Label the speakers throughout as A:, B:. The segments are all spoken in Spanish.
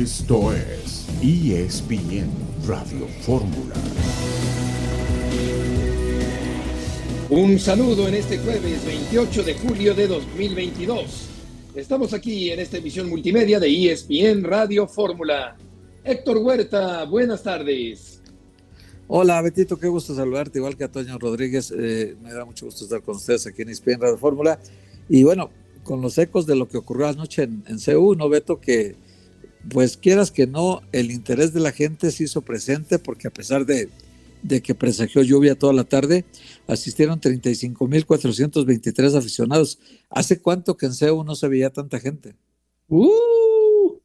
A: Esto es ESPN Radio Fórmula.
B: Un saludo en este jueves 28 de julio de 2022. Estamos aquí en esta emisión multimedia de ESPN Radio Fórmula. Héctor Huerta, buenas tardes.
C: Hola Betito, qué gusto saludarte, igual que a Toño Rodríguez. Eh, me da mucho gusto estar con ustedes aquí en ESPN Radio Fórmula. Y bueno, con los ecos de lo que ocurrió anoche en, en CU, ¿no, Beto? Que pues quieras que no, el interés de la gente se hizo presente porque a pesar de, que presagió lluvia toda la tarde, asistieron 35.423 aficionados. ¿Hace cuánto que en CEU no se veía tanta gente?
B: ¡Uh!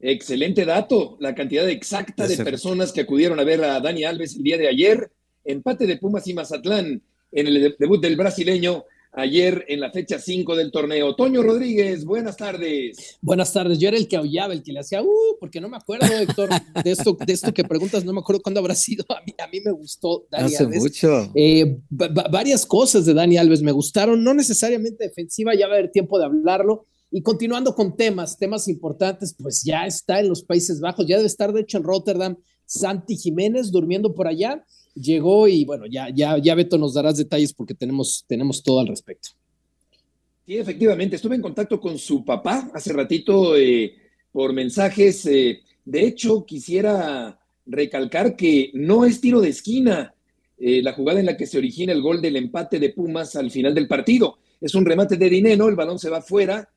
B: Excelente dato, la cantidad exacta de, personas que acudieron a ver a Dani Alves el día de ayer, empate de Pumas y Mazatlán en el debut del brasileño ayer en la fecha 5 del torneo. Toño Rodríguez, buenas tardes.
D: Buenas tardes. Yo era el que aullaba, el que le hacía, uh, porque no me acuerdo, Héctor, de esto, de esto que preguntas, no me acuerdo cuándo habrá sido. A mí, a mí me gustó
C: Dani Hace mucho.
D: Eh, varias cosas de Dani Alves me gustaron, no necesariamente defensiva, ya va a haber tiempo de hablarlo. Y continuando con temas, temas importantes, pues ya está en los Países Bajos, ya debe estar de hecho en Rotterdam, Santi Jiménez durmiendo por allá llegó y bueno, ya, ya, ya Beto nos darás detalles porque tenemos, tenemos todo al respecto.
B: Sí, efectivamente, estuve en contacto con su papá hace ratito eh, por mensajes. Eh, de hecho, quisiera recalcar que no es tiro de esquina eh, la jugada en la que se origina el gol del empate de Pumas al final del partido. Es un remate de dinero, el balón se va fuera.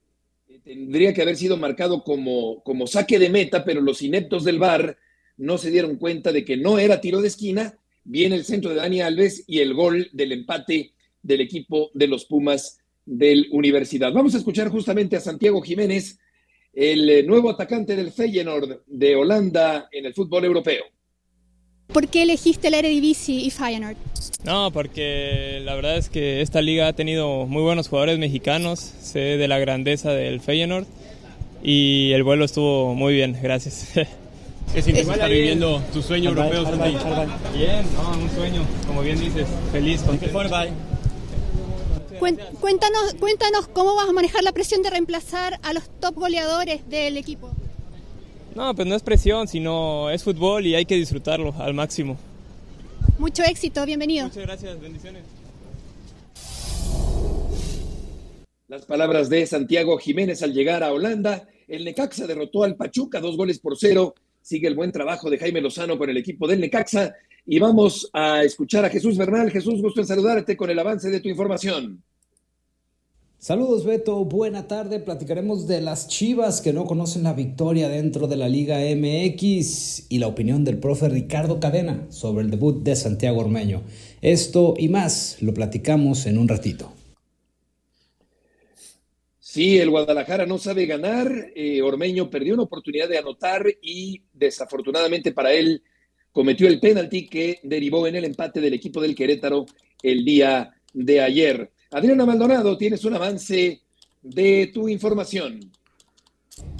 B: tendría que haber sido marcado como, como saque de meta, pero los ineptos del VAR no se dieron cuenta de que no era tiro de esquina viene el centro de Dani Alves y el gol del empate del equipo de los Pumas del Universidad. Vamos a escuchar justamente a Santiago Jiménez, el eh, nuevo atacante del Feyenoord de Holanda en el fútbol europeo.
E: ¿Por qué elegiste el Eredivisie y Feyenoord?
F: No, porque la verdad es que esta liga ha tenido muy buenos jugadores mexicanos, sé de la grandeza del Feyenoord y el vuelo estuvo muy bien, gracias.
G: ¿Qué sientes estar viviendo tu sueño europeo, Santi?
F: Bien, no, un sueño, como bien dices, feliz.
E: Cuéntanos, cuéntanos cómo vas a manejar la presión de reemplazar a los top goleadores del equipo.
F: No, pues no es presión, sino es fútbol y hay que disfrutarlo al máximo.
E: Mucho éxito, bienvenido.
F: Muchas gracias, bendiciones.
B: Las palabras de Santiago Jiménez al llegar a Holanda. El Necaxa derrotó al Pachuca dos goles por cero Sigue el buen trabajo de Jaime Lozano con el equipo del Necaxa. Y vamos a escuchar a Jesús Bernal. Jesús, gusto en saludarte con el avance de tu información.
H: Saludos Beto, buena tarde. Platicaremos de las Chivas que no conocen la victoria dentro de la Liga MX y la opinión del profe Ricardo Cadena sobre el debut de Santiago Ormeño. Esto y más lo platicamos en un ratito.
B: Sí, el Guadalajara no sabe ganar. Eh, Ormeño perdió una oportunidad de anotar y desafortunadamente para él cometió el penalti que derivó en el empate del equipo del Querétaro el día de ayer. Adriana Maldonado, tienes un avance de tu información.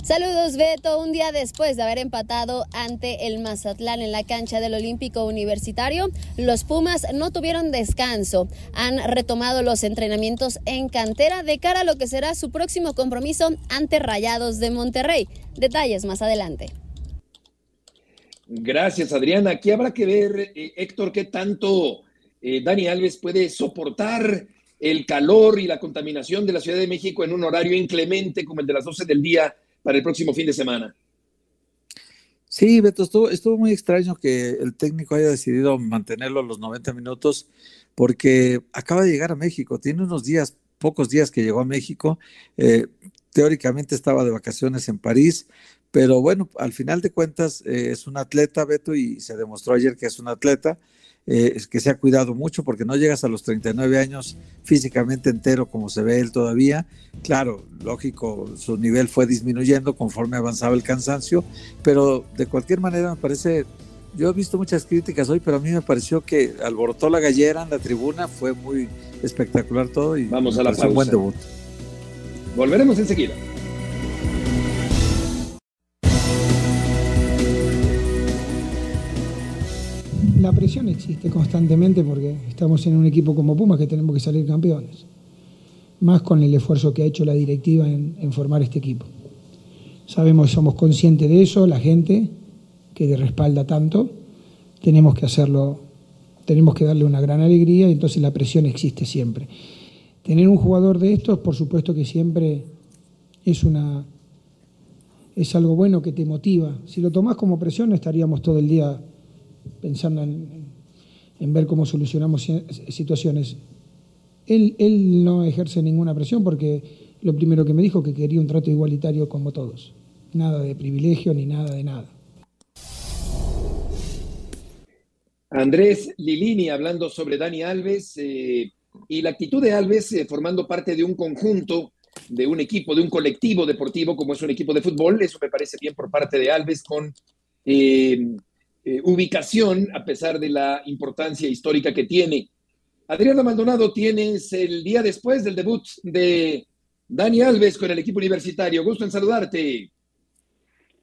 I: Saludos Beto, un día después de haber empatado ante el Mazatlán en la cancha del Olímpico Universitario, los Pumas no tuvieron descanso. Han retomado los entrenamientos en cantera de cara a lo que será su próximo compromiso ante Rayados de Monterrey. Detalles más adelante.
B: Gracias Adriana. Aquí habrá que ver, eh, Héctor, qué tanto eh, Dani Alves puede soportar el calor y la contaminación de la Ciudad de México en un horario inclemente como el de las 12 del día para el próximo fin de semana.
C: Sí, Beto, estuvo, estuvo muy extraño que el técnico haya decidido mantenerlo a los 90 minutos porque acaba de llegar a México, tiene unos días, pocos días que llegó a México, eh, teóricamente estaba de vacaciones en París, pero bueno, al final de cuentas eh, es un atleta, Beto, y se demostró ayer que es un atleta, eh, que se ha cuidado mucho porque no llegas a los 39 años físicamente entero como se ve él todavía. Claro, lógico, su nivel fue disminuyendo conforme avanzaba el cansancio, pero de cualquier manera me parece, yo he visto muchas críticas hoy, pero a mí me pareció que alborotó la gallera en la tribuna, fue muy espectacular todo y
B: vamos a la pausa.
C: un buen debut.
B: Volveremos enseguida.
J: La presión existe constantemente porque estamos en un equipo como Pumas que tenemos que salir campeones, más con el esfuerzo que ha hecho la directiva en, formar este equipo. Sabemos, somos conscientes de eso, la gente que respalda tanto, tenemos que hacerlo, tenemos que darle una gran alegría y entonces la presión existe siempre. Tener un jugador de estos, por supuesto que siempre es una es algo bueno que te motiva. Si lo tomás como presión, estaríamos todo el día pensando en, ver cómo solucionamos situaciones. Él, él no ejerce ninguna presión porque lo primero que me dijo que quería un trato igualitario como todos. Nada de privilegio ni nada de nada.
B: Andrés Lilini hablando sobre Dani Alves eh, y la actitud de Alves eh, formando parte de un conjunto, de un equipo, de un colectivo deportivo como es un equipo de fútbol. Eso me parece bien por parte de Alves con eh, ubicación a pesar de la importancia histórica que tiene. Adriana Maldonado, tienes el día después del debut de Dani Alves con el equipo universitario. Gusto en saludarte.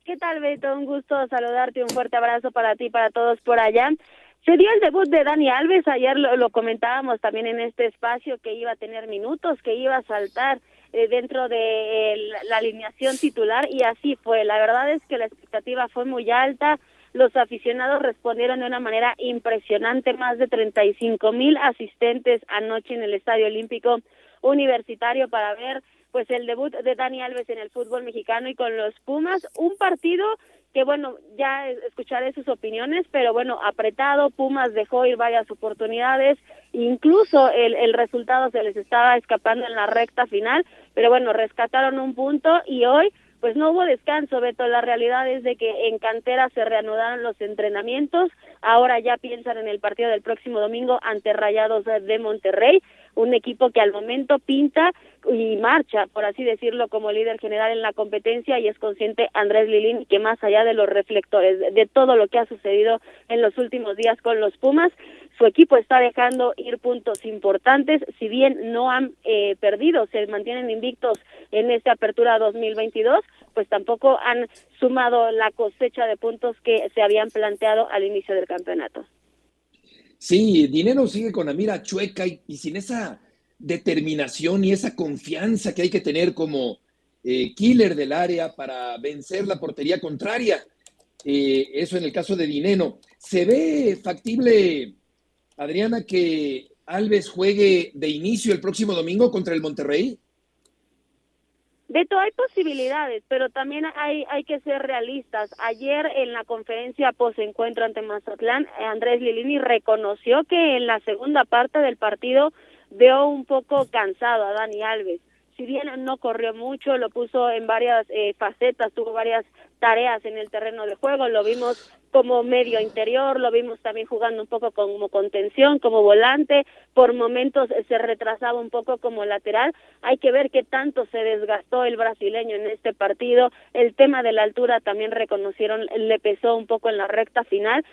K: ¿Qué tal, Beto? Un gusto saludarte, un fuerte abrazo para ti y para todos por allá. Se dio el debut de Dani Alves, ayer lo, comentábamos también en este espacio que iba a tener minutos, que iba a saltar eh, dentro de la alineación titular y así fue. La verdad es que la expectativa fue muy alta, los aficionados respondieron de una manera impresionante, más de 35 mil asistentes anoche en el Estadio Olímpico Universitario para ver pues el debut de Dani Alves en el fútbol mexicano y con los Pumas, un partido que bueno, ya escucharé sus opiniones, pero bueno, apretado, Pumas dejó ir varias oportunidades, incluso el, el resultado se les estaba escapando en la recta final, pero bueno, rescataron un punto y hoy pues no hubo descanso, Beto. La realidad es de que en cantera se reanudaron los entrenamientos. Ahora ya piensan en el partido del próximo domingo ante Rayados de Monterrey un equipo que al momento pinta y marcha, por así decirlo, como líder general en la competencia y es consciente Andrés Lilín que más allá de los reflectores, de todo lo que ha sucedido en los últimos días con los Pumas, su equipo está dejando ir puntos importantes, si bien no han eh, perdido, se mantienen invictos en esta apertura 2022, pues tampoco han sumado la cosecha de puntos que se habían planteado al inicio del campeonato.
B: Sí, Dinero sigue con la mira chueca y, sin esa determinación y esa confianza que hay que tener como eh, killer del área para vencer la portería contraria. Eh, eso en el caso de Dinero. ¿Se ve factible, Adriana, que Alves juegue de inicio el próximo domingo contra el Monterrey?
K: Beto, hay posibilidades, pero también hay, hay que ser realistas. Ayer en la conferencia post-encuentro ante Mazatlán, Andrés Lilini reconoció que en la segunda parte del partido veo un poco cansado a Dani Alves si bien no corrió mucho, lo puso en varias eh, facetas, tuvo varias tareas en el terreno de juego, lo vimos como medio interior, lo vimos también jugando un poco como contención, como volante, por momentos se retrasaba un poco como lateral, hay que ver qué tanto se desgastó el brasileño en este partido, el tema de la altura también reconocieron, le pesó un poco en la recta final,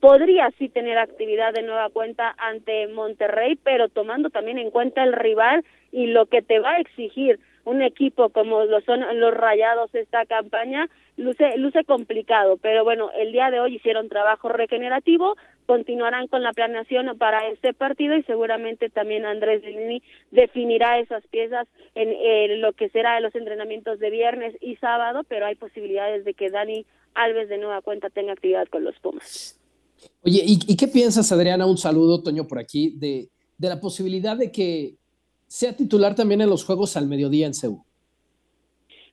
K: podría sí tener actividad de nueva cuenta ante Monterrey, pero tomando también en cuenta el rival y lo que te va a exigir un equipo como lo son los Rayados esta campaña, luce, luce complicado, pero bueno, el día de hoy hicieron trabajo regenerativo, continuarán con la planeación para este partido y seguramente también Andrés Lini definirá esas piezas en lo que será los entrenamientos de viernes y sábado, pero hay posibilidades de que Dani Alves de nueva cuenta tenga actividad con los Pumas.
D: Oye, ¿y, qué piensas, Adriana? Un saludo, Toño, por aquí, de, de, la posibilidad de que sea titular también en los Juegos al mediodía en Seúl.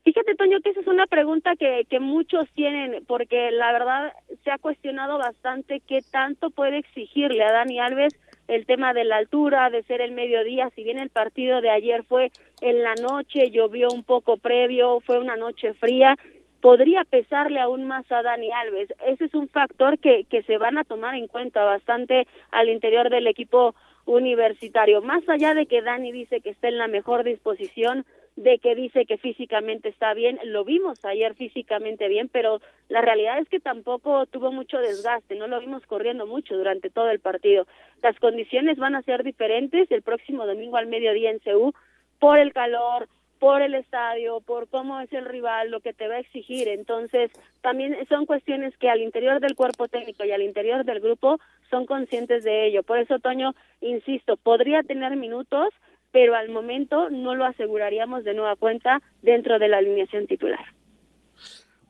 K: Fíjate, Toño, que esa es una pregunta que, que muchos tienen, porque la verdad se ha cuestionado bastante qué tanto puede exigirle a Dani Alves el tema de la altura, de ser el mediodía, si bien el partido de ayer fue en la noche, llovió un poco previo, fue una noche fría, podría pesarle aún más a Dani Alves. Ese es un factor que, que se van a tomar en cuenta bastante al interior del equipo universitario. Más allá de que Dani dice que está en la mejor disposición, de que dice que físicamente está bien, lo vimos ayer físicamente bien, pero la realidad es que tampoco tuvo mucho desgaste, no lo vimos corriendo mucho durante todo el partido. Las condiciones van a ser diferentes el próximo domingo al mediodía en CEU por el calor, por el estadio, por cómo es el rival, lo que te va a exigir. Entonces, también son cuestiones que al interior del cuerpo técnico y al interior del grupo son conscientes de ello. Por eso, Toño, insisto, podría tener minutos, pero al momento no lo aseguraríamos de nueva cuenta dentro de la alineación titular.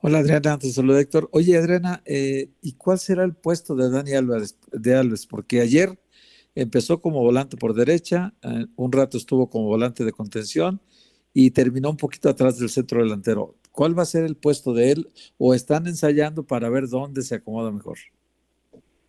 C: Hola Adriana, te saludo Héctor. Oye Adriana, eh, ¿y cuál será el puesto de Dani Álvarez, de Alves? Porque ayer empezó como volante por derecha, eh, un rato estuvo como volante de contención y terminó un poquito atrás del centro delantero. ¿Cuál va a ser el puesto de él o están ensayando para ver dónde se acomoda mejor?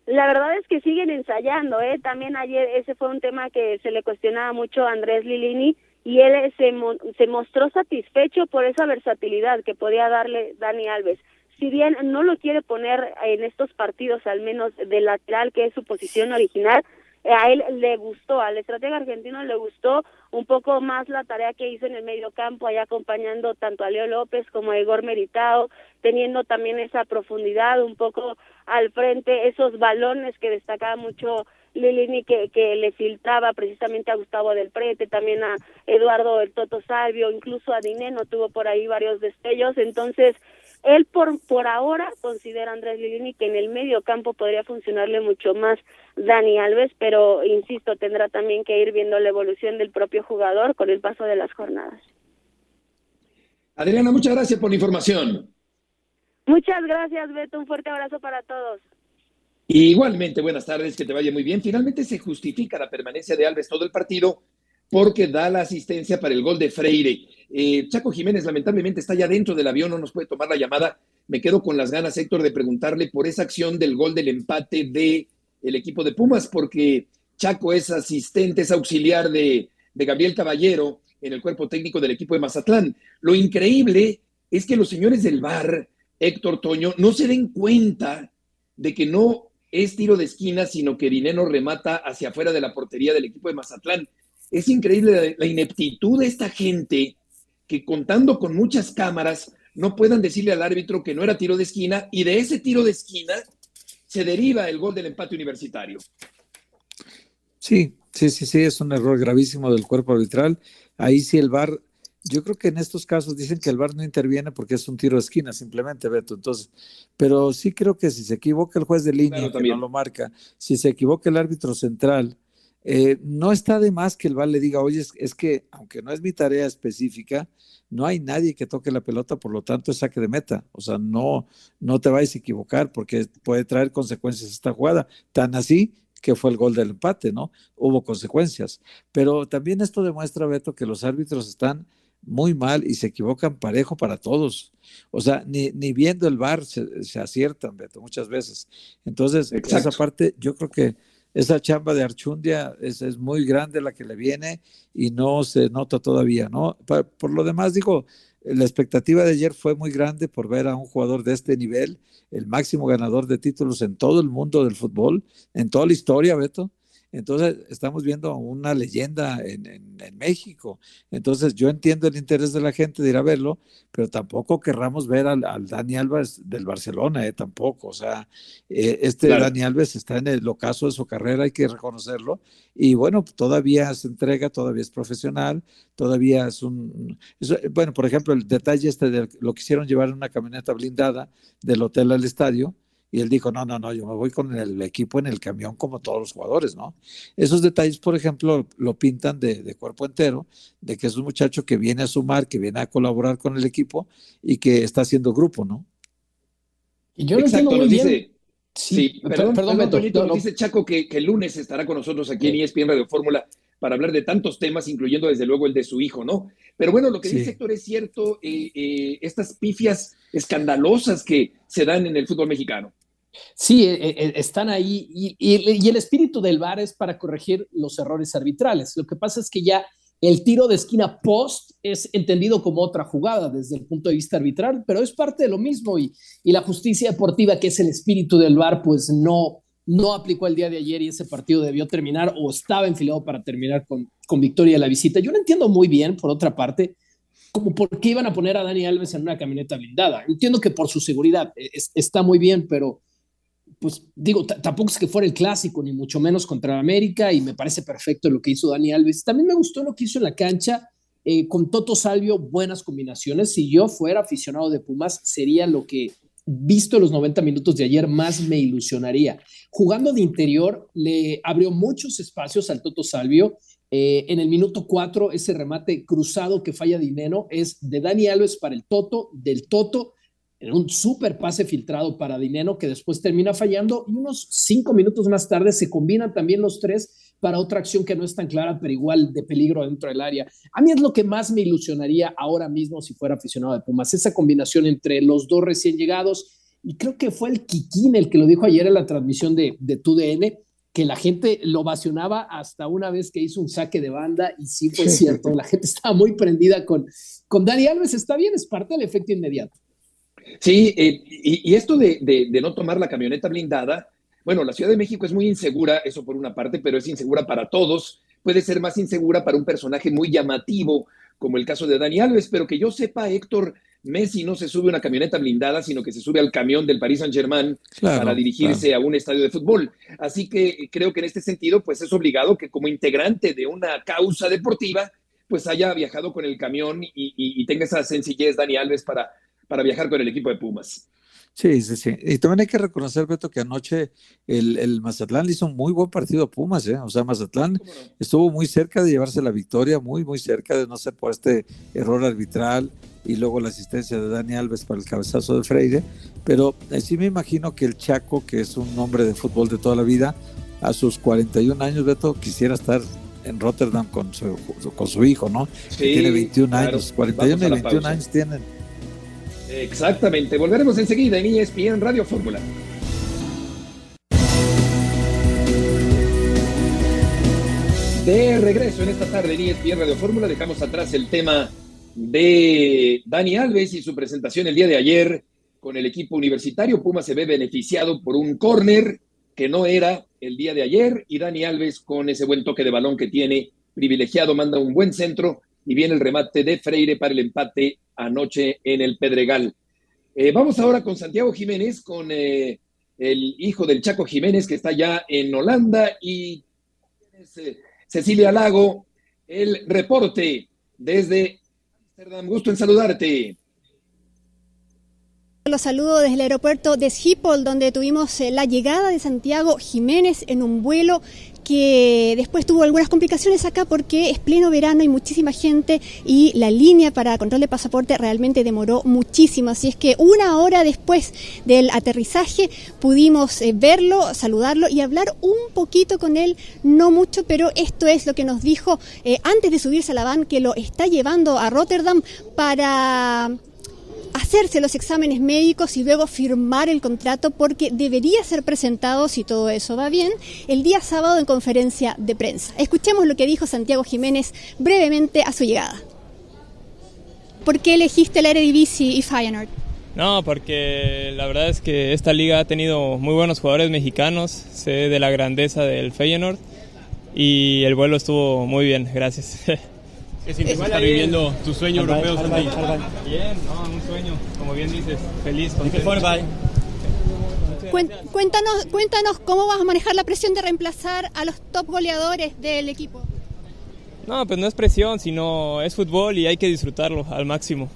K: La verdad es que siguen ensayando, ¿eh? También ayer ese fue un tema que se le cuestionaba mucho a Andrés Lilini y él se, se mostró satisfecho por esa versatilidad que podía darle Dani Alves. Si bien no lo quiere poner en estos partidos, al menos de lateral, que es su posición original, eh, a él le gustó, al estratega argentino le gustó un poco más la tarea que hizo en el medio campo, allá acompañando tanto a Leo López como a Igor Meritao, teniendo también esa profundidad un poco al frente, esos balones que destacaba mucho Lilini que, que le filtraba precisamente a Gustavo del Prete, también a Eduardo el Toto Salvio, incluso a Dineno tuvo por ahí varios destellos, entonces él por, por ahora considera Andrés Lilini que en el medio campo podría funcionarle mucho más Dani Alves, pero insisto, tendrá también que ir viendo la evolución del propio jugador con el paso de las jornadas.
B: Adriana, muchas gracias por la información.
K: Muchas gracias, Beto. Un fuerte abrazo para todos.
B: Igualmente, buenas tardes, que te vaya muy bien. Finalmente se justifica la permanencia de Alves todo el partido porque da la asistencia para el gol de Freire. Eh, Chaco Jiménez lamentablemente está ya dentro del avión, no nos puede tomar la llamada. Me quedo con las ganas, Héctor, de preguntarle por esa acción del gol del empate de el equipo de Pumas, porque Chaco es asistente, es auxiliar de, de Gabriel Caballero en el cuerpo técnico del equipo de Mazatlán. Lo increíble es que los señores del VAR, Héctor Toño, no se den cuenta de que no es tiro de esquina, sino que Dineno remata hacia afuera de la portería del equipo de Mazatlán. Es increíble la, ineptitud de esta gente que contando con muchas cámaras no puedan decirle al árbitro que no era tiro de esquina y de ese tiro de esquina se deriva el gol del empate universitario.
C: Sí, sí, sí, sí, es un error gravísimo del cuerpo arbitral. Ahí sí el VAR yo creo que en estos casos dicen que el VAR no interviene porque es un tiro de esquina, simplemente, Beto. Entonces, pero sí creo que si se equivoca el juez de línea, que no lo marca, si se equivoca el árbitro central, eh, no está de más que el VAR le diga, oye, es, que aunque no es mi tarea específica, no hay nadie que toque la pelota, por lo tanto es saque de meta. O sea, no, no te vayas a equivocar porque puede traer consecuencias esta jugada. Tan así que fue el gol del empate, ¿no? Hubo consecuencias. Pero también esto demuestra, Beto, que los árbitros están muy mal y se equivocan parejo para todos. O sea, ni, ni viendo el bar se, aciertan, Beto, muchas veces. Entonces, esa parte, yo creo que esa chamba de Archundia es, muy grande la que le viene y no se nota todavía, ¿no? Por, por, lo demás, digo, la expectativa de ayer fue muy grande por ver a un jugador de este nivel, el máximo ganador de títulos en todo el mundo del fútbol, en toda la historia, Beto. Entonces, estamos viendo una leyenda en, México. Entonces, yo entiendo el interés de la gente de ir a verlo, pero tampoco querramos ver al, Dani Alves del Barcelona, eh, tampoco. O sea, eh, este Dani Alves está en el ocaso de su carrera, hay que reconocerlo. Y bueno, todavía se entrega, todavía es profesional, todavía es un... bueno, por ejemplo, el detalle este de lo quisieron llevar en una camioneta blindada del hotel al estadio y él dijo, no, no, no, yo me voy con el equipo en el camión como todos los jugadores, ¿no? Esos detalles, por ejemplo, lo pintan de, cuerpo entero, de que es un muchacho que viene a sumar, que viene a colaborar con el equipo y que está haciendo grupo, ¿no?
B: Y yo lo entiendo muy bien. Sí, perdón, perdón, perdón dice Chaco que, el lunes estará con nosotros aquí en ESPN Radio Fórmula para hablar de tantos temas, incluyendo desde luego el de su hijo, ¿no? Pero bueno, lo que dice Héctor es cierto, eh, eh, estas pifias escandalosas que se dan en el fútbol mexicano.
D: Sí, e, e, están ahí y, el espíritu del VAR es para corregir los errores arbitrales. Lo que pasa es que ya el tiro de esquina post es entendido como otra jugada desde el punto de vista arbitral, pero es parte de lo mismo y, la justicia deportiva, que es el espíritu del VAR, pues no, no aplicó el día de ayer y ese partido debió terminar o estaba enfilado para terminar con, con victoria de la visita. Yo no entiendo muy bien, por otra parte, como por qué iban a poner a Dani Alves en una camioneta blindada. Entiendo que por su seguridad e, está muy bien, pero pues digo, tampoco es que fuera el clásico, ni mucho menos contra América, y me parece perfecto lo que hizo Dani Alves. También me gustó lo que hizo en la cancha eh, con Toto Salvio, buenas combinaciones. Si yo fuera aficionado de Pumas, sería lo que, visto los 90 minutos de ayer, más me ilusionaría. Jugando de interior, le abrió muchos espacios al Toto Salvio. Eh, en el minuto 4, ese remate cruzado que falla Dineno es de Dani Alves para el Toto, del Toto en un super pase filtrado para Dineno que después termina fallando y unos cinco minutos más tarde se combinan también los tres para otra acción que no es tan clara, pero igual de peligro dentro del área. A mí es lo que más me ilusionaría ahora mismo si fuera aficionado de Pumas, esa combinación entre los dos recién llegados y creo que fue el Kikín el que lo dijo ayer en la transmisión de, de TUDN, que la gente lo ovacionaba hasta una vez que hizo un saque de banda y sí fue cierto, la gente estaba muy prendida con, con Dani Alves, está bien, es parte del efecto inmediato.
B: Sí, eh, y, esto de, de, no tomar la camioneta blindada, bueno, la Ciudad de México es muy insegura, eso por una parte, pero es insegura para todos. Puede ser más insegura para un personaje muy llamativo, como el caso de Dani Alves, pero que yo sepa, Héctor, Messi no se sube a una camioneta blindada, sino que se sube al camión del Paris Saint-Germain para dirigirse a un estadio de fútbol. Así que creo que en este sentido, pues es obligado que como integrante de una causa deportiva, pues haya viajado con el camión y tenga esa sencillez Dani Alves para para viajar con el equipo de Pumas.
C: Sí, sí, sí. Y también hay que reconocer, Beto, que anoche el, el Mazatlán hizo un muy buen partido a Pumas, ¿eh? O sea, Mazatlán estuvo muy cerca de llevarse la victoria, muy, muy cerca de no ser por este error arbitral y luego la asistencia de Dani Alves para el cabezazo de Freire. Pero eh, sí me imagino que el Chaco, que es un hombre de fútbol de toda la vida, a sus 41 años, Beto, quisiera estar en Rotterdam con su, con su hijo, ¿no? que tiene 21 años, 41 y 21 años tienen
B: Exactamente. Volveremos enseguida en ESPN Radio Fórmula. De regreso en esta tarde en ESPN Radio Fórmula, dejamos atrás el tema de Dani Alves y su presentación el día de ayer con el equipo universitario. Puma se ve beneficiado por un córner que no era el día de ayer y Dani Alves con ese buen toque de balón que tiene privilegiado manda un buen centro y viene el remate de Freire para el empate anoche en el Pedregal. Eh, vamos ahora con Santiago Jiménez, con eh, el hijo del Chaco Jiménez que está ya en Holanda y eh, Cecilia Lago, el reporte desde Amsterdam. Gusto en saludarte.
E: Los saludo desde el aeropuerto de Schiphol, donde tuvimos la llegada de Santiago Jiménez en un vuelo que después tuvo algunas complicaciones acá porque es pleno verano y muchísima gente y la línea para control de pasaporte realmente demoró muchísimo. Así es que una hora después del aterrizaje pudimos eh, verlo, saludarlo y hablar un poquito con él, no mucho, pero esto es lo que nos dijo eh, antes de subirse a la van que lo está llevando a Rotterdam para hacerse los exámenes médicos y luego firmar el contrato porque debería ser presentado, si todo eso va bien, el día sábado en conferencia de prensa. Escuchemos lo que dijo Santiago Jiménez brevemente a su llegada. ¿Por qué elegiste el Eredivisie y Feyenoord?
F: No, porque la verdad es que esta liga ha tenido muy buenos jugadores mexicanos, sé de la grandeza del Feyenoord y el vuelo estuvo muy bien, gracias.
G: ¿Qué significa estar viviendo tu sueño europeo, Santi?
F: Bien, no, un sueño, como bien dices, feliz.
E: Cuéntanos, cuéntanos cómo vas a manejar la presión de reemplazar a los top goleadores del equipo.
F: No, pues no es presión, sino es fútbol y hay que disfrutarlo al máximo.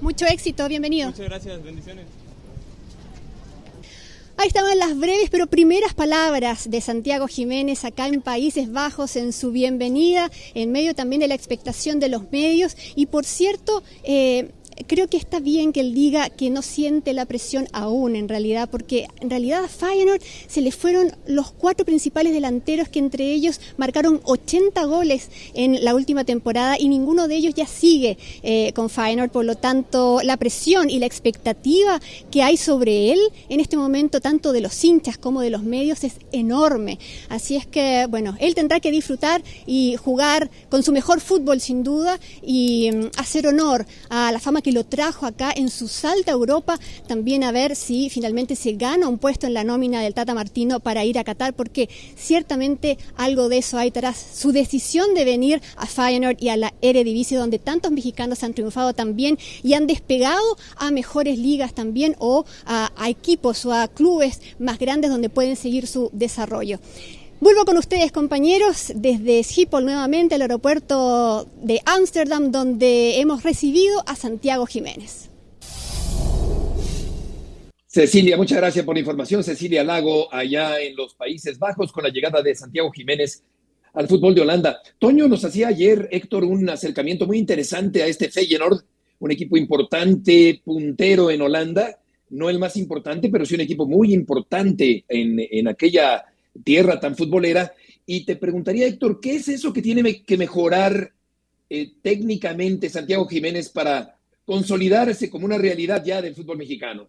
E: Mucho éxito, bienvenido.
F: Muchas gracias, bendiciones.
E: Ahí estaban las breves pero primeras palabras de Santiago Jiménez acá en Países Bajos en su bienvenida, en medio también de la expectación de los medios. Y por cierto, eh, creo que está bien que él diga que no siente la presión aún en realidad, porque en realidad a Feyenoord se le fueron los cuatro principales delanteros que entre ellos marcaron 80 goles en la última temporada y ninguno de ellos ya sigue eh, con Feyenoord, por lo tanto la presión y la expectativa que hay sobre él en este momento, tanto de los hinchas como de los medios, es enorme. Así es que, bueno, él tendrá que disfrutar y jugar con su mejor fútbol sin duda y mm, hacer honor a la fama que lo trajo acá en su salta a Europa, también a ver si finalmente se gana un puesto en la nómina del Tata Martino para ir a Qatar, porque ciertamente algo de eso hay tras su decisión de venir a Feyenoord y a la Eredivisie, donde tantos mexicanos han triunfado también y han despegado a mejores ligas también o a equipos o a clubes más grandes donde pueden seguir su desarrollo. Vuelvo con ustedes, compañeros, desde Schiphol nuevamente, al aeropuerto de Ámsterdam, donde hemos recibido a Santiago Jiménez.
B: Cecilia, muchas gracias por la información. Cecilia Lago, allá en los Países Bajos, con la llegada de Santiago Jiménez al fútbol de Holanda. Toño nos hacía ayer, Héctor, un acercamiento muy interesante a este Feyenoord, un equipo importante, puntero en Holanda, no el más importante, pero sí un equipo muy importante en, aquella tierra tan futbolera. Y te preguntaría, Héctor, ¿qué es eso que tiene que mejorar eh, técnicamente Santiago Jiménez para consolidarse como una realidad ya del fútbol mexicano?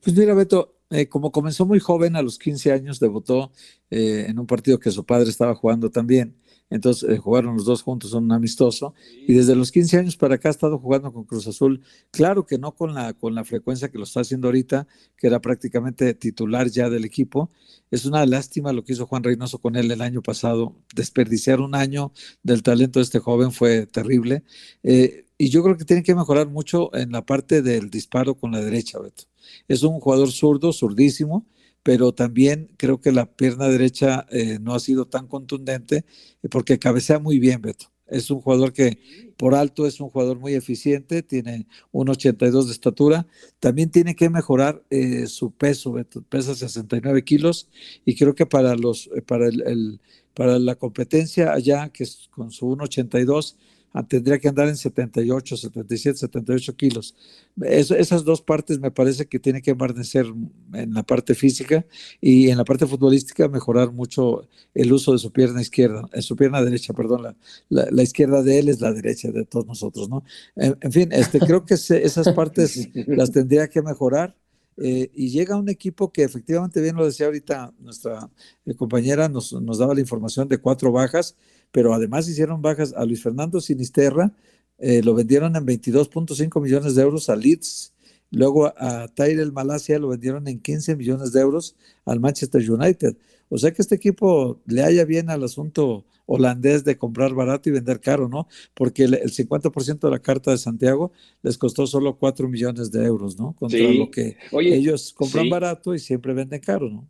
C: Pues mira, Beto, eh, como comenzó muy joven, a los 15 años, debutó eh, en un partido que su padre estaba jugando también. Entonces eh, jugaron los dos juntos, son un amistoso. Y desde los 15 años para acá ha estado jugando con Cruz Azul. Claro que no con la, con la frecuencia que lo está haciendo ahorita, que era prácticamente titular ya del equipo. Es una lástima lo que hizo Juan Reynoso con él el año pasado. Desperdiciar un año del talento de este joven fue terrible. y yo creo que tiene que mejorar mucho en la parte del disparo con la derecha, Beto. Es un jugador zurdo, zurdísimo, pero también creo que la pierna derecha eh, no ha sido tan contundente eh, porque cabecea muy bien, Beto. Es un jugador que por alto es un jugador muy eficiente, tiene un 82 de estatura. También tiene que mejorar eh, su peso, Beto. Pesa 69 kilos y creo que para, los, para, el, para la competencia allá, que es con su 1,82, Ah, tendría que andar en 78, 77, 78 kilos. esas dos partes me parece que tiene que embarnecer en la parte física y en la parte futbolística mejorar mucho el uso de su pierna izquierda, en su pierna derecha, perdón, la, izquierda de él es la derecha de todos nosotros, ¿no? En, fin, este, creo que esas partes las tendría que mejorar. Eh, y llega un equipo que efectivamente, bien lo decía ahorita nuestra eh, compañera, nos, nos daba la información de cuatro bajas, pero además hicieron bajas a Luis Fernando Sinisterra, eh, lo vendieron en 22.5 millones de euros a Leeds, luego a Tyrell Malasia lo vendieron en 15 millones de euros al Manchester United. O sea que este equipo le haya bien al asunto holandés de comprar barato y vender caro, ¿no? Porque el, 50% de la carta de Santiago les costó solo 4 millones de euros, ¿no? Contra lo que ellos compran barato y siempre venden caro, ¿no?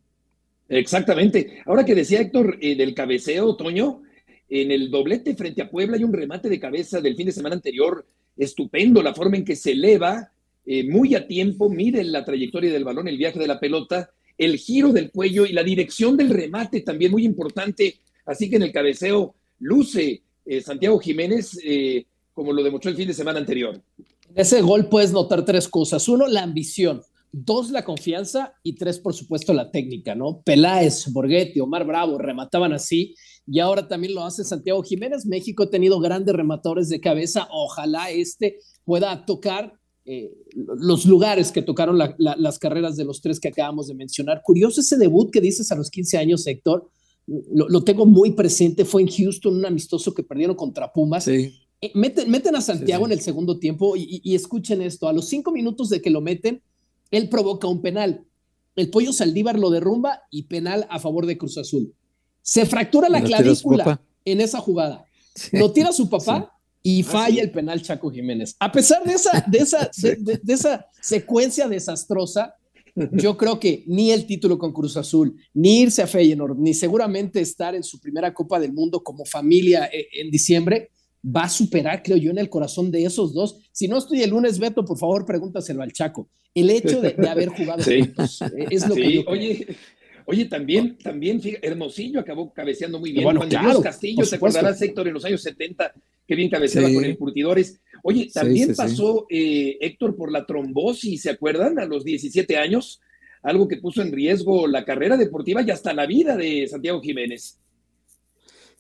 B: Exactamente. Ahora que decía Héctor eh, del cabeceo, Toño, en el doblete frente a Puebla hay un remate de cabeza del fin de semana anterior estupendo, la forma en que se eleva eh, muy a tiempo, mide la trayectoria del balón, el viaje de la pelota, el giro del cuello y la dirección del remate también muy importante. Así que en el cabeceo luce eh, Santiago Jiménez eh, como lo demostró el fin de semana anterior.
D: Ese gol puedes notar tres cosas. Uno, la ambición. Dos, la confianza. Y tres, por supuesto, la técnica, ¿no? Peláez, Borghetti, Omar Bravo remataban así y ahora también lo hace Santiago Jiménez. México ha tenido grandes rematadores de cabeza. Ojalá este pueda tocar eh, los lugares que tocaron las carreras de los tres que acabamos de mencionar. Curioso ese debut que dices a los 15 años, Héctor. Lo, tengo muy presente. Fue en Houston, un amistoso que perdieron contra Pumas. Eh, meten, a Santiago en el segundo tiempo y, y, escuchen esto. A los cinco minutos de que lo meten, él provoca un penal. El pollo Saldívar lo derrumba y penal a favor de Cruz Azul. Se fractura la clavícula en esa jugada. Lo tira su papá y ah, falla el penal Chaco Jiménez. A pesar de esa, de esa, de, esa secuencia desastrosa, yo creo que ni el título con Cruz Azul, ni irse a Feyenoord, ni seguramente estar en su primera Copa del Mundo como familia eh, en diciembre, va a superar, creo yo, en el corazón de esos dos. Si no estoy el lunes, Beto, por favor, pregúntaselo al Chaco. El hecho de, haber jugado juntos eh, es lo que yo
B: Oye, Oye, también, también, Hermosillo acabó cabeceando muy bien. Bueno, Juan claro, Castillo, te acordarás, Héctor, en los años 70, qué bien cabeceaba con el curtidores. Oye, también pasó eh, Héctor por la trombosis, ¿se acuerdan? A los 17 años, algo que puso en riesgo la carrera deportiva y hasta la vida de Santiago Jiménez.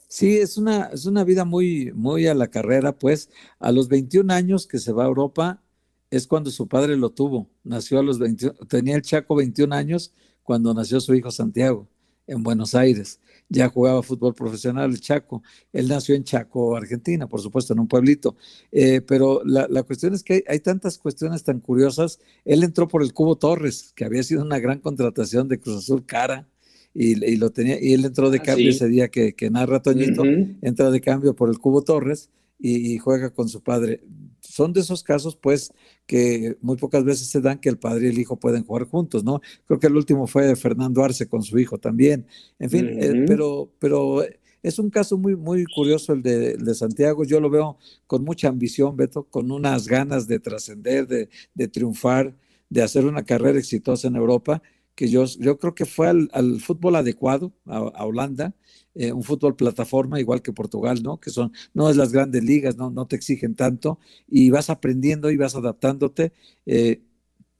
C: Sí, es una, es una vida muy, muy a la carrera, pues a los 21 años que se va a Europa es cuando su padre lo tuvo. Nació a los 21, tenía el Chaco 21 años cuando nació su hijo Santiago en Buenos Aires. Ya jugaba fútbol profesional el Chaco. Él nació en Chaco, Argentina, por supuesto, en un pueblito. Eh, pero la, cuestión es que hay, tantas cuestiones tan curiosas. Él entró por el Cubo Torres, que había sido una gran contratación de Cruz Azul cara. Y, lo tenía, y él entró de ah, cambio ese día que, narra Toñito, entra de cambio por el Cubo Torres y, juega con su padre. Son de esos casos, pues, que muy pocas veces se dan que el padre y el hijo pueden jugar juntos, ¿no? Creo que el último fue Fernando Arce con su hijo también. En fin, eh, pero, pero es un caso muy, muy curioso el de, Santiago. Yo lo veo con mucha ambición, Beto, con unas ganas de trascender, de, de triunfar, de hacer una carrera exitosa en Europa que yo, yo creo que fue al, fútbol adecuado, a, Holanda, eh, un fútbol plataforma, igual que Portugal, ¿no? Que son, no es las grandes ligas, no, no te exigen tanto, y vas aprendiendo y vas adaptándote. Eh,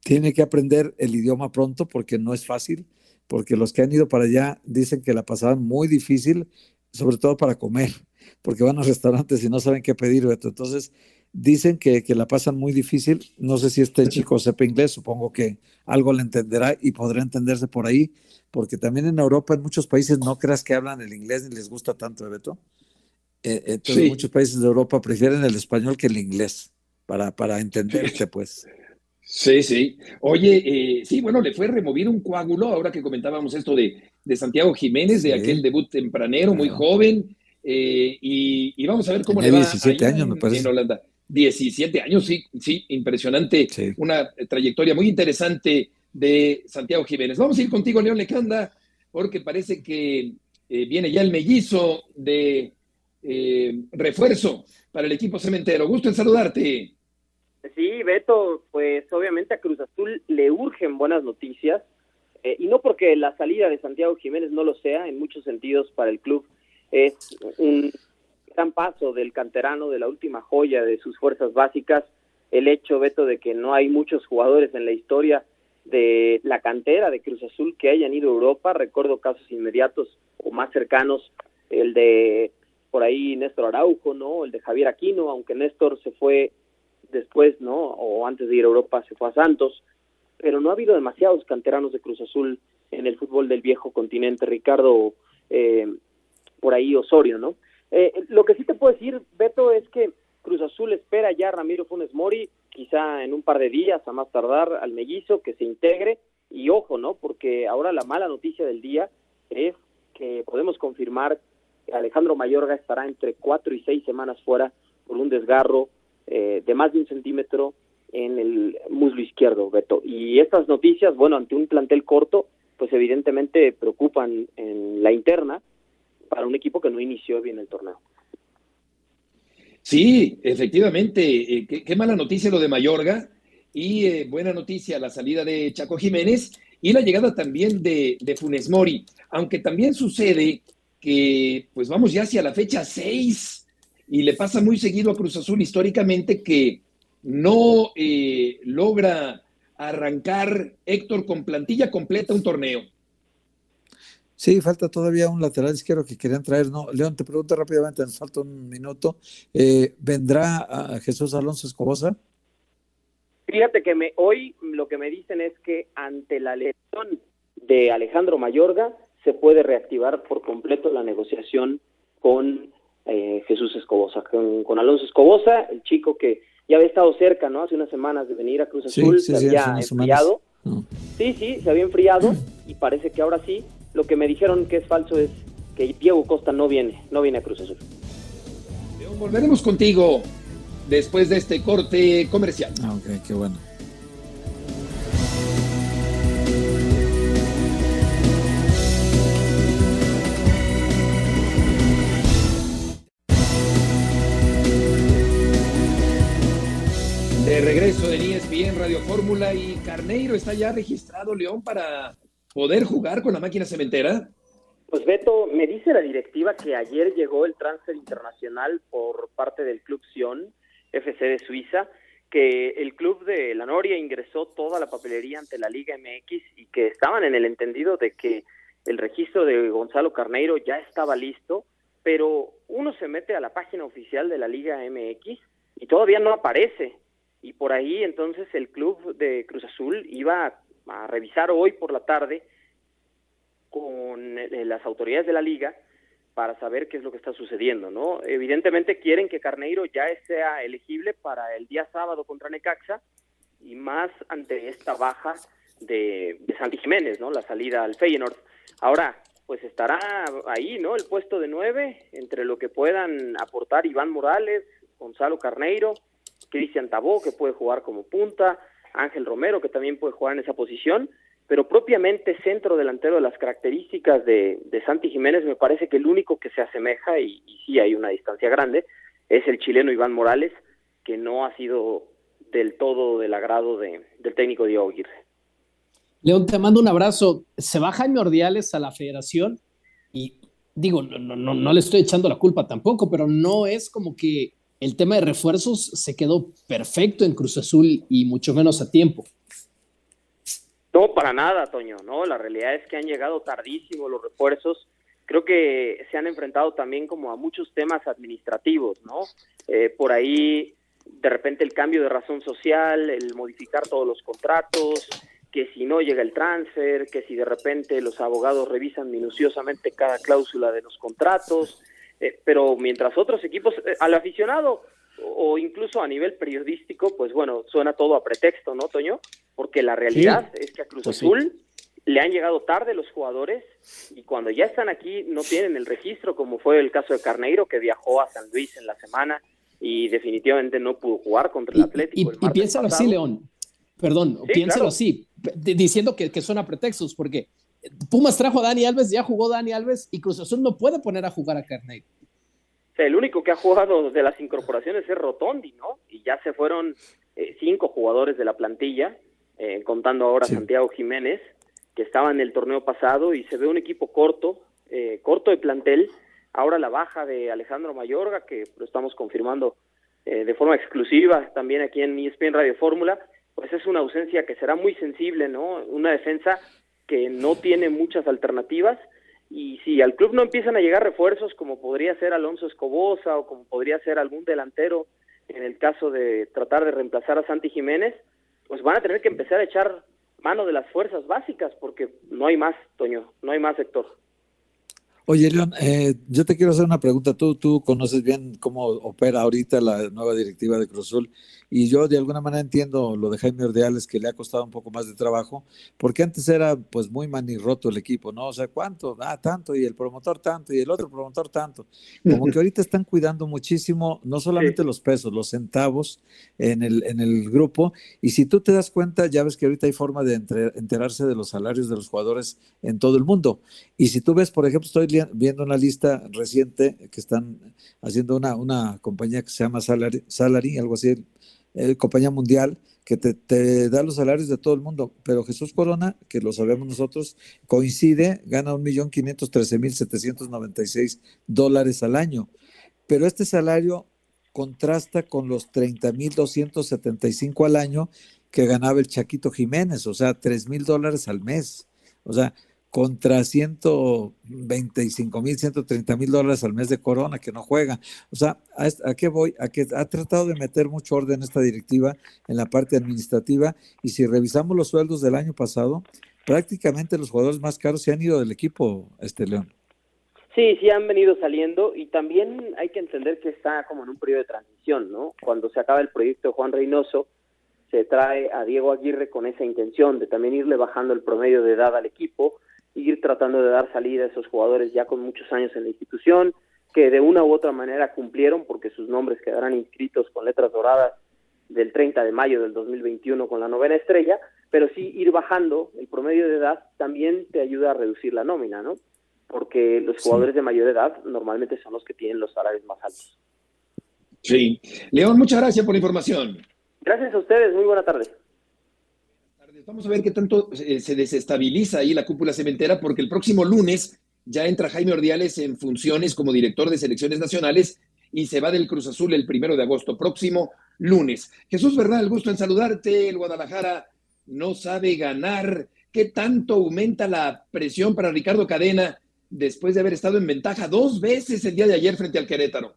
C: tiene que aprender el idioma pronto porque no es fácil, porque los que han ido para allá dicen que la pasaban muy difícil, sobre todo para comer, porque van a restaurantes y no saben qué pedir, Entonces, dicen que, que, la pasan muy difícil. No sé si este chico sepa inglés, supongo que algo le entenderá y podrá entenderse por ahí, porque también en Europa, en muchos países, no creas que hablan el inglés ni les gusta tanto, Beto. Eh, entonces, muchos países de Europa prefieren el español que el inglés para, para entenderte, pues.
B: Sí, sí. Oye, eh, sí, bueno, le fue remover un coágulo, ahora que comentábamos esto de, de Santiago Jiménez, de aquel debut tempranero, muy joven, eh, y, vamos a ver cómo le va
C: 17 años, me parece.
B: en Holanda. 17 años, sí, sí, impresionante, una trayectoria muy interesante de Santiago Jiménez. Vamos a ir contigo, León Lecanda, porque parece que eh, viene ya el mellizo de refuerzo para el equipo cementero. Gusto en saludarte.
L: Sí, Beto, pues obviamente a Cruz Azul le urgen buenas noticias, eh, y no porque la salida de Santiago Jiménez no lo sea, en muchos sentidos para el club es un gran paso del canterano, de la última joya de sus fuerzas básicas, el hecho, Beto, de que no hay muchos jugadores en la historia de la cantera de Cruz Azul que hayan ido a Europa, recuerdo casos inmediatos o más cercanos, el de por ahí Néstor Araujo, ¿no? El de Javier Aquino, aunque Néstor se fue después, ¿no? O antes de ir a Europa se fue a Santos, pero no ha habido demasiados canteranos de Cruz Azul en el fútbol del viejo continente, Ricardo, eh, por ahí Osorio, ¿no? Eh, lo que sí te puedo decir, Beto, es que Cruz Azul espera ya a Ramiro Funes Mori, quizá en un par de días, a más tardar, al mellizo, que se integre, y ojo, ¿no? Porque ahora la mala noticia del día es que podemos confirmar que Alejandro Mayorga estará entre cuatro y seis semanas fuera por un desgarro eh, de más de un centímetro en el muslo izquierdo, Beto. Y estas noticias, bueno, ante un plantel corto, pues evidentemente preocupan en la interna para un equipo que no inició bien el torneo.
B: Sí, efectivamente, eh, qué, mala noticia lo de Mayorga y eh, buena noticia la salida de Chaco Jiménez y la llegada también de, Funes Mori, aunque también sucede que pues vamos ya hacia la fecha 6 y le pasa muy seguido a Cruz Azul históricamente que no eh, logra arrancar Héctor con plantilla completa un torneo.
C: Sí, falta todavía un lateral izquierdo que querían traer. No, León, te pregunto rápidamente, nos falta un minuto. Eh, ¿Vendrá a Jesús Alonso Escobosa?
L: Fíjate que me, hoy lo que me dicen es que ante la lesión de Alejandro Mayorga se puede reactivar por completo la negociación con eh, Jesús Escobosa, con, Alonso Escobosa, el chico que ya había estado cerca, ¿no? Hace unas semanas de venir a Cruz Azul, se había enfriado. Sí, sí, se había enfriado y parece que ahora sí. Lo que me dijeron que es falso es que Diego Costa no viene, no viene a Cruz Azul.
B: Volveremos contigo después de este corte comercial.
C: Ah, ok, qué bueno.
B: De regreso de ESPN Radio Fórmula y Carneiro está ya registrado, León, para poder jugar con la máquina cementera.
L: Pues Beto, me dice la directiva que ayer llegó el transfer internacional por parte del Club Sion, FC de Suiza, que el club de La Noria ingresó toda la papelería ante la Liga MX y que estaban en el entendido de que el registro de Gonzalo Carneiro ya estaba listo, pero uno se mete a la página oficial de la Liga MX y todavía no aparece y por ahí entonces el club de Cruz Azul iba a, revisar hoy por la tarde con eh, las autoridades de la liga para saber qué es lo que está sucediendo, ¿no? Evidentemente quieren que Carneiro ya sea elegible para el día sábado contra Necaxa y más ante esta baja de, de Santi Jiménez, ¿no? La salida al Feyenoord. Ahora, pues estará ahí, ¿no? El puesto de nueve, entre lo que puedan aportar Iván Morales, Gonzalo Carneiro, Cristian Tabó, que puede jugar como punta, Ángel Romero, que también puede jugar en esa posición, pero propiamente centro delantero de las características de, Santi Jiménez, me parece que el único que se asemeja, y, sí hay una distancia grande, es el chileno Iván Morales, que no ha sido del todo del agrado de, del técnico Diego Aguirre.
D: León, te mando un abrazo. Se va Jaime Ordiales a la federación y digo, no, no, no le estoy echando la culpa tampoco, pero no es como que el tema de refuerzos se quedó perfecto en Cruz Azul y mucho menos a tiempo.
L: No, para nada, Toño, no, la realidad es que han llegado tardísimo los refuerzos. Creo que se han enfrentado también como a muchos temas administrativos, ¿no? Eh, por ahí, de repente el cambio de razón social, el modificar todos los contratos, que si no llega el transfer, que si de repente los abogados revisan minuciosamente cada cláusula de los contratos, eh, pero mientras otros equipos, eh, al aficionado o incluso a nivel periodístico, pues bueno, suena todo a pretexto, ¿no, Toño? Porque la realidad es que a Cruz pues Azul le han llegado tarde los jugadores y cuando ya están aquí no tienen el registro, como fue el caso de Carneiro, que viajó a San Luis en la semana y definitivamente no pudo jugar contra el Atlético.
D: Y, piénsalo así, León. Perdón, piénsalo así, diciendo que, que suena pretextos, porque Pumas trajo a Dani Alves, ya jugó Dani Alves y Cruz Azul no puede poner a jugar a Carneiro.
L: el único que ha jugado de las incorporaciones es Rotondi, ¿no? Y ya se fueron eh, cinco jugadores de la plantilla, eh, contando ahora Santiago Jiménez, que estaba en el torneo pasado y se ve un equipo corto, eh, corto de plantel. Ahora la baja de Alejandro Mayorga, que lo estamos confirmando de forma exclusiva también aquí en ESPN Radio Fórmula, pues es una ausencia que será muy sensible, ¿no? Una defensa que no tiene muchas alternativas y si al club no empiezan a llegar refuerzos como podría ser Alonso Escobosa o como podría ser algún delantero en el caso de tratar de reemplazar a Santi Jiménez, pues van a tener que empezar a echar mano de las fuerzas básicas porque no hay más, Toño, no hay más sector.
C: Oye, León, eh, yo te quiero hacer una pregunta. Tú, tú conoces bien cómo opera ahorita la nueva directiva de Cruzul y yo de alguna manera entiendo lo de Jaime Ordeales que le ha costado un poco más de trabajo, porque antes era pues muy manirroto el equipo, ¿no? O sea, ¿cuánto? Ah, tanto, y el promotor tanto, y el otro promotor tanto. Como que ahorita están cuidando muchísimo, no solamente los pesos, los centavos en el, en el grupo, y si tú te das cuenta, ya ves que ahorita hay forma de enterarse de los salarios de los jugadores en todo el mundo. Y si tú ves, por ejemplo, estoy viendo una lista reciente que están haciendo una, una compañía que se llama Salary, Salary algo así, eh, compañía mundial, que te, te, da los salarios de todo el mundo. Pero Jesús Corona, que lo sabemos nosotros, coincide, gana un millón quinientos trece mil setecientos noventa y seis dólares al año. Pero este salario contrasta con los treinta mil doscientos setenta y cinco al año que ganaba el Chaquito Jiménez, o sea, tres mil dólares al mes. O sea, contra 125 mil, 130 mil dólares al mes de Corona que no juega. O sea, ¿a, qué voy? A que ha tratado de meter mucho orden esta directiva en la parte administrativa y si revisamos los sueldos del año pasado, prácticamente los jugadores más caros se han ido del equipo, este León.
L: Sí, sí han venido saliendo y también hay que entender que está como en un periodo de transición, ¿no? Cuando se acaba el proyecto de Juan Reynoso, se trae a Diego Aguirre con esa intención de también irle bajando el promedio de edad al equipo ir tratando de dar salida a esos jugadores ya con muchos años en la institución, que de una u otra manera cumplieron porque sus nombres quedarán inscritos con letras doradas del 30 de mayo del 2021 con la novena estrella, pero sí ir bajando el promedio de edad también te ayuda a reducir la nómina, ¿no? Porque los jugadores de mayor edad normalmente son los que tienen los salarios más altos.
B: Sí. León, muchas gracias por la información.
L: Gracias a ustedes, muy buena tarde.
B: Vamos a ver qué tanto eh, se desestabiliza ahí la cúpula cementera, porque el próximo lunes ya entra Jaime Ordiales en funciones como director de selecciones nacionales y se va del Cruz Azul el primero de agosto, próximo lunes. Jesús Bernal, gusto en saludarte. El Guadalajara no sabe ganar. ¿Qué tanto aumenta la presión para Ricardo Cadena después de haber estado en ventaja dos veces el día de ayer frente al Querétaro?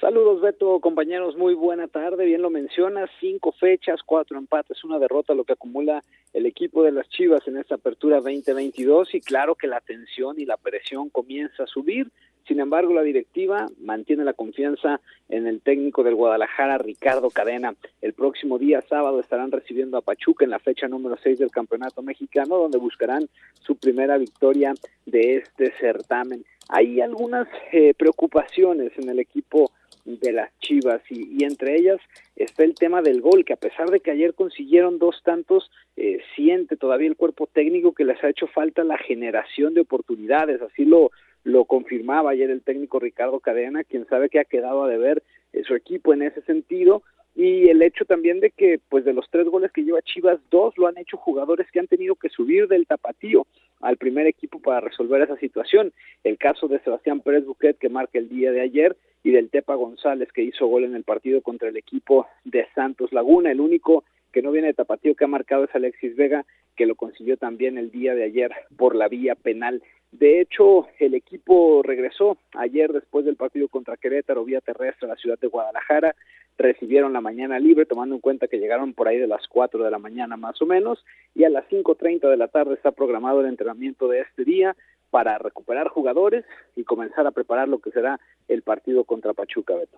M: Saludos Beto, compañeros, muy buena tarde. Bien lo mencionas, cinco fechas, cuatro empates, una derrota, lo que acumula el equipo de las Chivas en esta apertura 2022 y claro que la tensión y la presión comienza a subir. Sin embargo, la directiva mantiene la confianza en el técnico del Guadalajara, Ricardo Cadena. El próximo día sábado estarán recibiendo a Pachuca en la fecha número 6 del Campeonato Mexicano, donde buscarán su primera victoria de este certamen. Hay algunas eh, preocupaciones en el equipo de las Chivas y, entre ellas está el tema del gol, que a pesar de que ayer consiguieron dos tantos, eh, siente todavía el cuerpo técnico que les ha hecho falta la generación de oportunidades, así lo, lo confirmaba ayer el técnico Ricardo Cadena, quien sabe que ha quedado a deber eh, su equipo en ese sentido, y el hecho también de que pues de los tres goles que lleva Chivas, dos lo han hecho jugadores que han tenido que subir del tapatío al primer equipo para resolver esa situación. El caso de Sebastián Pérez Buquet que marca el día de ayer y del Tepa González que hizo gol en el partido contra el equipo de Santos Laguna. El único que no viene de tapatío que ha marcado es Alexis Vega que lo consiguió también el día de ayer por la vía penal. De hecho, el equipo regresó ayer después del partido contra Querétaro vía terrestre a la ciudad de Guadalajara recibieron la mañana libre, tomando en cuenta que llegaron por ahí de las 4 de la mañana más o menos, y a las 5.30 de la tarde está programado el entrenamiento de este día para recuperar jugadores y comenzar a preparar lo que será el partido contra Pachuca, Beto.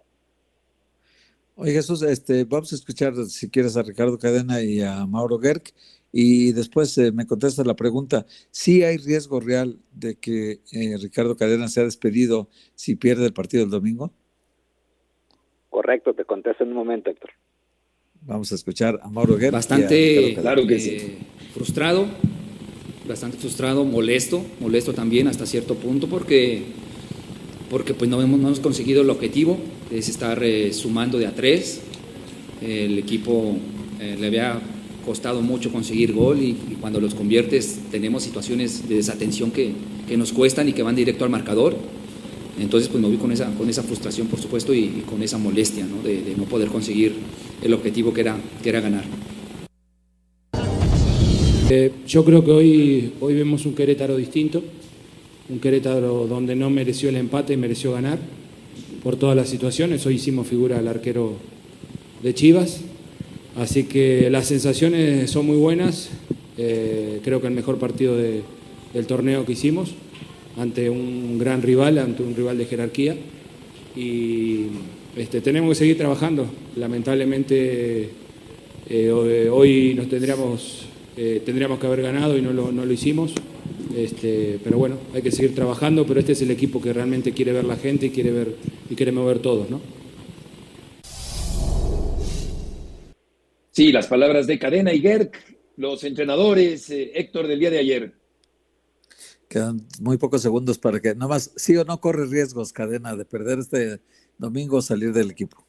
C: Oye Jesús, este, vamos a escuchar si quieres a Ricardo Cadena y a Mauro Gerg y después eh, me contesta la pregunta, ¿sí hay riesgo real de que eh, Ricardo Cadena sea despedido si pierde el partido el domingo?
M: Correcto, te contesto en un momento, Héctor.
C: Vamos a escuchar a Mauro Guerra.
N: Bastante claro que eh, frustrado, bastante frustrado, molesto, molesto también hasta cierto punto porque, porque pues no, hemos, no hemos conseguido el objetivo, es estar eh, sumando de a tres. El equipo eh, le había costado mucho conseguir gol y, cuando los conviertes tenemos situaciones de desatención que, que nos cuestan y que van directo al marcador entonces, pues me vi con esa, con esa frustración, por supuesto, y, con esa molestia ¿no? De, no poder conseguir el objetivo que era, que era ganar.
O: Eh, yo creo que hoy, hoy vemos un Querétaro distinto, un Querétaro donde no mereció el empate y mereció ganar por todas las situaciones. Hoy hicimos figura al arquero de Chivas, así que las sensaciones son muy buenas. Eh, creo que el mejor partido del torneo que hicimos ante un gran rival, ante un rival de jerarquía. Y este, tenemos que seguir trabajando. Lamentablemente eh, hoy nos tendríamos, eh, tendríamos que haber ganado y no lo, no lo hicimos. Este, pero bueno, hay que seguir trabajando, pero este es el equipo que realmente quiere ver la gente y quiere ver y quiere mover todos, ¿no?
B: Sí, las palabras de Cadena y Gerg, los entrenadores, eh, Héctor del día de ayer.
C: Quedan muy pocos segundos para que, nomás, sí o no corre riesgos, cadena, de perder este domingo o salir del equipo.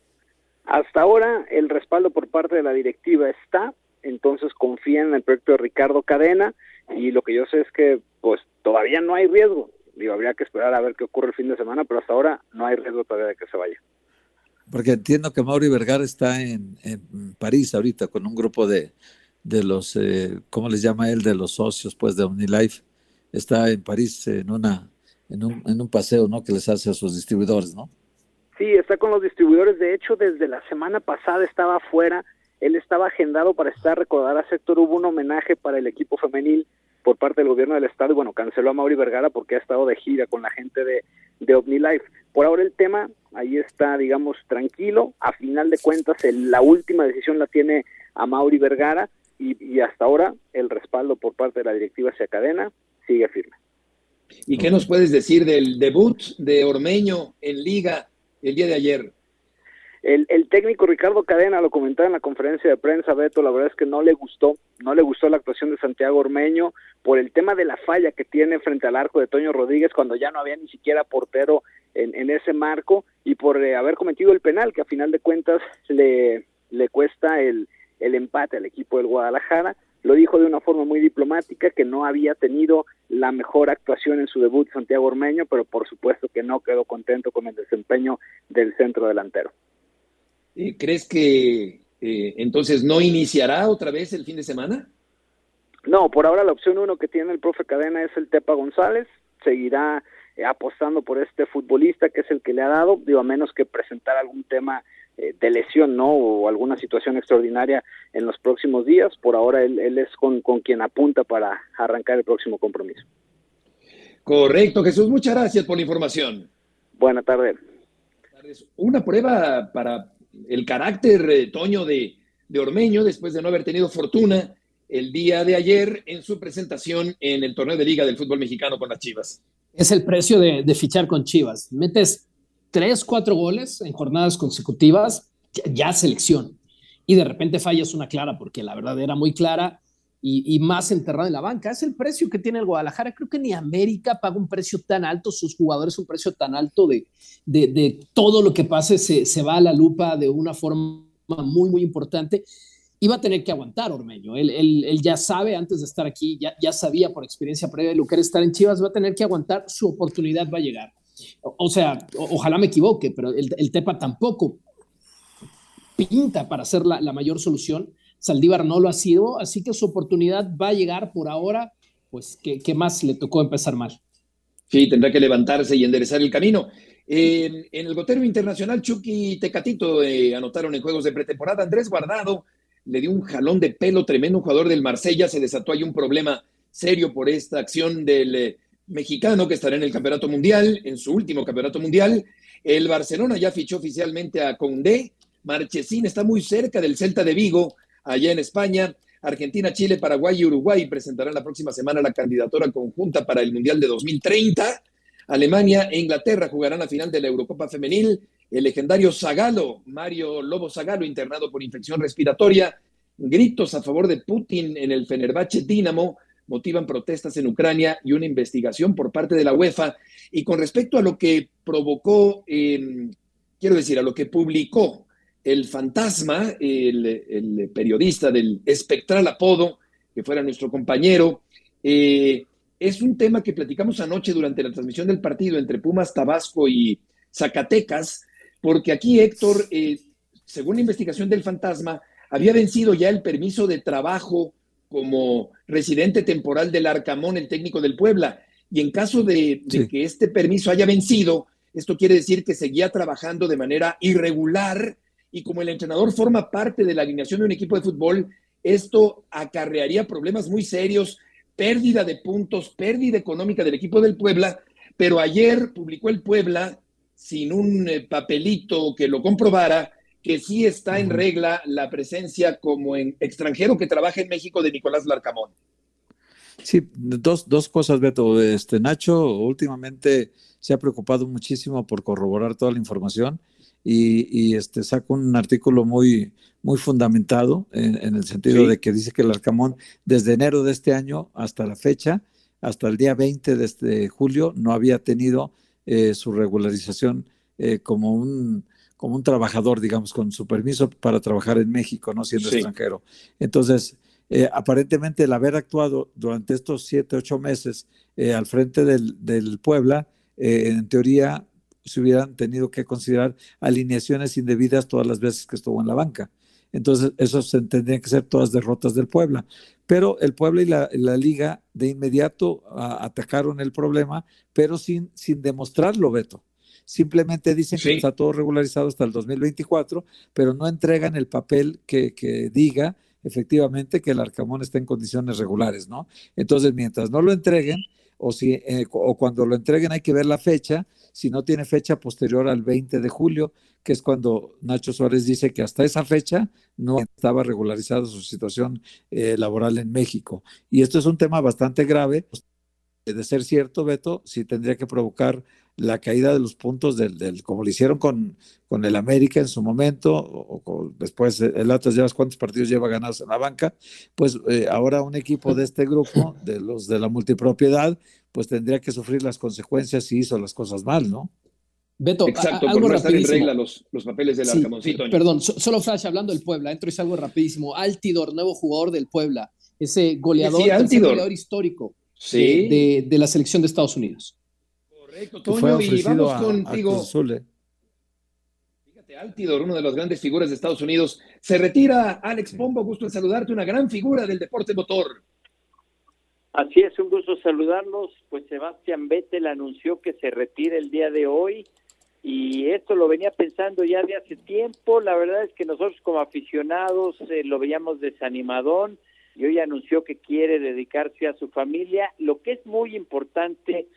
M: Hasta ahora el respaldo por parte de la directiva está, entonces confían en el proyecto de Ricardo Cadena y lo que yo sé es que pues todavía no hay riesgo. Digo, habría que esperar a ver qué ocurre el fin de semana, pero hasta ahora no hay riesgo todavía de que se vaya.
C: Porque entiendo que Mauri Vergara está en, en París ahorita con un grupo de, de los, eh, ¿cómo les llama él? De los socios, pues, de OmniLife está en París en, una, en, un, en un paseo ¿no? que les hace a sus distribuidores, ¿no?
M: Sí, está con los distribuidores. De hecho, desde la semana pasada estaba afuera. Él estaba agendado para estar, recordar a Sector, hubo un homenaje para el equipo femenil por parte del gobierno del estado y bueno, canceló a Mauri Vergara porque ha estado de gira con la gente de, de OmniLife. Por ahora el tema ahí está, digamos, tranquilo. A final de cuentas, la última decisión la tiene a Mauri Vergara y, y hasta ahora el respaldo por parte de la directiva hacia cadena sigue firme.
B: ¿Y qué nos puedes decir del debut de Ormeño en Liga el día de ayer?
M: El, técnico Ricardo Cadena lo comentaba en la conferencia de prensa, Beto, la verdad es que no le gustó, no le gustó la actuación de Santiago Ormeño por el tema de la falla que tiene frente al arco de Toño Rodríguez cuando ya no había ni siquiera portero en, ese marco y por eh, haber cometido el penal que a final de cuentas le, le cuesta el, el empate al equipo del Guadalajara lo dijo de una forma muy diplomática que no había tenido la mejor actuación en su debut Santiago Ormeño, pero por supuesto que no quedó contento con el desempeño del centro delantero.
B: ¿Crees que eh, entonces no iniciará otra vez el fin de semana?
M: No, por ahora la opción uno que tiene el profe Cadena es el Tepa González, seguirá eh, apostando por este futbolista que es el que le ha dado, digo, a menos que presentar algún tema eh, de lesión, ¿no? O alguna situación extraordinaria en los próximos días. Por ahora él, es con, quien apunta para arrancar el próximo compromiso.
B: Correcto, Jesús. Muchas gracias por la información.
M: Buena tarde.
B: Una prueba para el carácter, eh, Toño, de, de Ormeño, después de no haber tenido fortuna el día de ayer en su presentación en el torneo de Liga del Fútbol Mexicano con las Chivas.
D: Es el precio de, fichar con Chivas. Metes tres, cuatro goles en jornadas consecutivas, ya, selección. Y de repente fallas una clara, porque la verdad era muy clara y, más enterrada en la banca. Es el precio que tiene el Guadalajara. Creo que ni América paga un precio tan alto, sus jugadores un precio tan alto de, de, todo lo que pase se, se, va a la lupa de una forma muy, muy importante. Iba a tener que aguantar Ormeño. Él, él, ya sabe, antes de estar aquí, ya, ya sabía por experiencia previa de lo que era estar en Chivas, va a tener que aguantar, su oportunidad va a llegar. O, sea, ojalá me equivoque, pero el, el, Tepa tampoco pinta para ser la, la mayor solución. Saldívar no lo ha sido, así que su oportunidad va a llegar por ahora, pues, ¿qué, más le tocó empezar mal?
B: Sí, tendrá que levantarse y enderezar el camino. en el gotero internacional, Chucky y Tecatito eh, anotaron en juegos de pretemporada. Andrés Guardado le dio un jalón de pelo tremendo. Jugador del Marsella se desató ahí un problema serio por esta acción del eh, mexicano que estará en el campeonato mundial, en su último campeonato mundial. El Barcelona ya fichó oficialmente a Condé. Marchesín está muy cerca del Celta de Vigo, allá en España. Argentina, Chile, Paraguay y Uruguay presentarán la próxima semana la candidatura conjunta para el Mundial de 2030. Alemania e Inglaterra jugarán la final de la Eurocopa Femenil. El legendario Zagalo, Mario Lobo Zagalo, internado por infección respiratoria. Gritos a favor de Putin en el Fenerbahce Dinamo motivan protestas en Ucrania y una investigación por parte de la UEFA. Y con respecto a lo que provocó, em, quiero decir, a lo que publicó el fantasma, el, periodista del espectral apodo, que fuera nuestro compañero, eh, es un tema que platicamos anoche durante la transmisión del partido entre Pumas, Tabasco y Zacatecas, porque aquí Héctor, eh, según la investigación del fantasma, había vencido ya el permiso de trabajo como residente temporal del Arcamón, el técnico del Puebla. Y en caso de, de que este permiso haya vencido, esto quiere decir que seguía trabajando de manera irregular y como el entrenador forma parte de la alineación de un equipo de fútbol, esto acarrearía problemas muy serios, pérdida de puntos, pérdida económica del equipo del Puebla, pero ayer publicó el Puebla sin un eh, papelito que lo comprobara que sí está en regla la presencia como en extranjero que trabaja en México de Nicolás Larcamón.
C: Sí, dos, dos cosas, Beto. Este Nacho últimamente se ha preocupado muchísimo por corroborar toda la información y, este, saca un artículo muy, muy fundamentado en, el sentido de que dice que el Arcamón desde enero de este año hasta la fecha, hasta el día 20 de este julio, no había tenido eh, su regularización eh, como un como un trabajador, digamos, con su permiso para trabajar en México, no siendo extranjero. Entonces, eh, aparentemente el haber actuado durante estos siete, ocho meses al frente del, del Puebla, en teoría se hubieran tenido que considerar alineaciones indebidas todas las veces que estuvo en la banca. Entonces, eso se tendrían que ser todas derrotas del Puebla. Pero el Puebla y la, liga de inmediato atacaron el problema, pero sin, sin demostrarlo, Beto. Simplemente dicen que está todo regularizado hasta el 2024, pero no entregan el papel que, que diga efectivamente que el Arcamón está en condiciones regulares, ¿no? Entonces, mientras no lo entreguen, o, si, eh, o cuando lo entreguen hay que ver la fecha, si no tiene fecha posterior al 20 de julio, que es cuando Nacho Suárez dice que hasta esa fecha no estaba regularizada su situación eh, laboral en México. Y esto es un tema bastante grave. De ser cierto, Beto, sí tendría que provocar la caída de los puntos del, del como lo hicieron con, con el América en su momento, o, después el Atlas llevas cuántos partidos lleva ganados en la banca, pues eh, ahora un equipo de este grupo, de los de la multipropiedad, pues tendría que sufrir las consecuencias si hizo las cosas mal, ¿no?
D: Beto,
B: Exacto, algo por no en regla los, los papeles del sí,
D: Perdón, solo flash hablando del Puebla, entro y salgo rapidísimo. Altidor, nuevo jugador del Puebla, ese goleador, goleador histórico de, de, la selección de Estados Unidos.
B: Correcto, Toño, y vamos contigo. Fíjate, Altidor, una de las grandes figuras de Estados Unidos, se retira. Alex Pombo, gusto en saludarte, una gran figura del deporte motor.
P: Así es, un gusto saludarlos. Pues Sebastián Vettel anunció que se retira el día de hoy y esto lo venía pensando ya de hace tiempo. La verdad es que nosotros como aficionados eh, lo veíamos desanimadón y hoy anunció que quiere dedicarse a su familia. Lo que es muy importante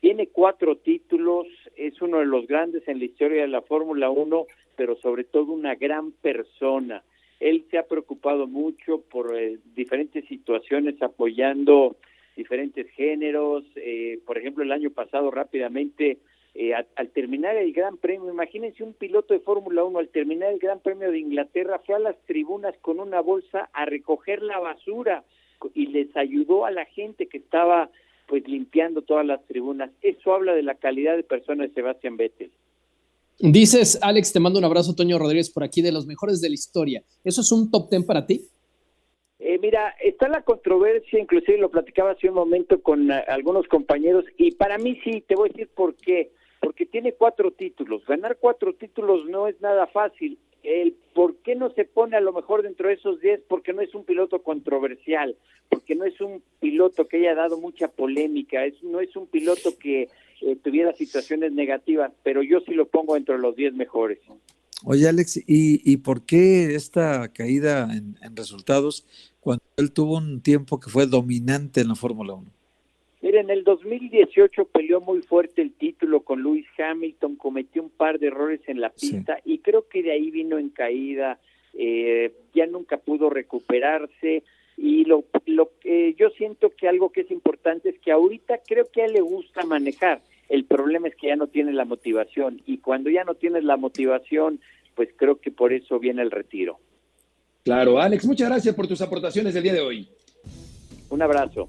P: tiene cuatro títulos, es uno de los grandes en la historia de la Fórmula 1, pero sobre todo una gran persona. Él se ha preocupado mucho por eh, diferentes situaciones, apoyando diferentes géneros. Eh, por ejemplo, el año pasado rápidamente, eh, al terminar el Gran Premio, imagínense un piloto de Fórmula 1 al terminar el Gran Premio de Inglaterra, fue a las tribunas con una bolsa a recoger la basura y les ayudó a la gente que estaba pues limpiando todas las tribunas. Eso habla de la calidad de persona de Sebastián Vettel.
D: Dices, Alex, te mando un abrazo, Toño Rodríguez, por aquí, de los mejores de la historia. ¿Eso es un top ten para ti?
P: Eh, mira, está la controversia, inclusive lo platicaba hace un momento con uh, algunos compañeros, y para mí sí, te voy a decir por qué. Porque tiene cuatro títulos. Ganar cuatro títulos no es nada fácil. El por qué no se pone a lo mejor dentro de esos diez, porque no es un piloto controversial, porque no es un piloto que haya dado mucha polémica, es, no es un piloto que eh, tuviera situaciones negativas, pero yo sí lo pongo dentro de los diez mejores.
C: Oye, Alex, ¿y, y por qué esta caída en, en, resultados cuando él tuvo un tiempo que fue dominante en la Fórmula 1?
P: Mira, en el 2018 peleó muy fuerte el título con Lewis Hamilton, cometió un par de errores en la pista sí. y creo que de ahí vino en caída, eh, ya nunca pudo recuperarse y lo, lo eh, yo siento que algo que es importante es que ahorita creo que a él le gusta manejar, el problema es que ya no tiene la motivación y cuando ya no tienes la motivación, pues creo que por eso viene el retiro.
B: Claro, Alex, muchas gracias por tus aportaciones del día de hoy.
P: Un abrazo.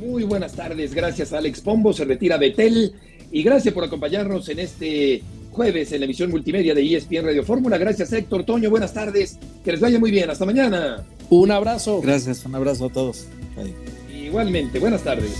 B: Muy buenas tardes, gracias Alex Pombo, se retira Betel y gracias por acompañarnos en este jueves en la emisión multimedia de ESPN Radio Fórmula. Gracias Héctor, Toño, buenas tardes, que les vaya muy bien, hasta mañana.
D: Un abrazo.
C: Gracias, un abrazo a todos.
B: Bye. Igualmente, buenas tardes.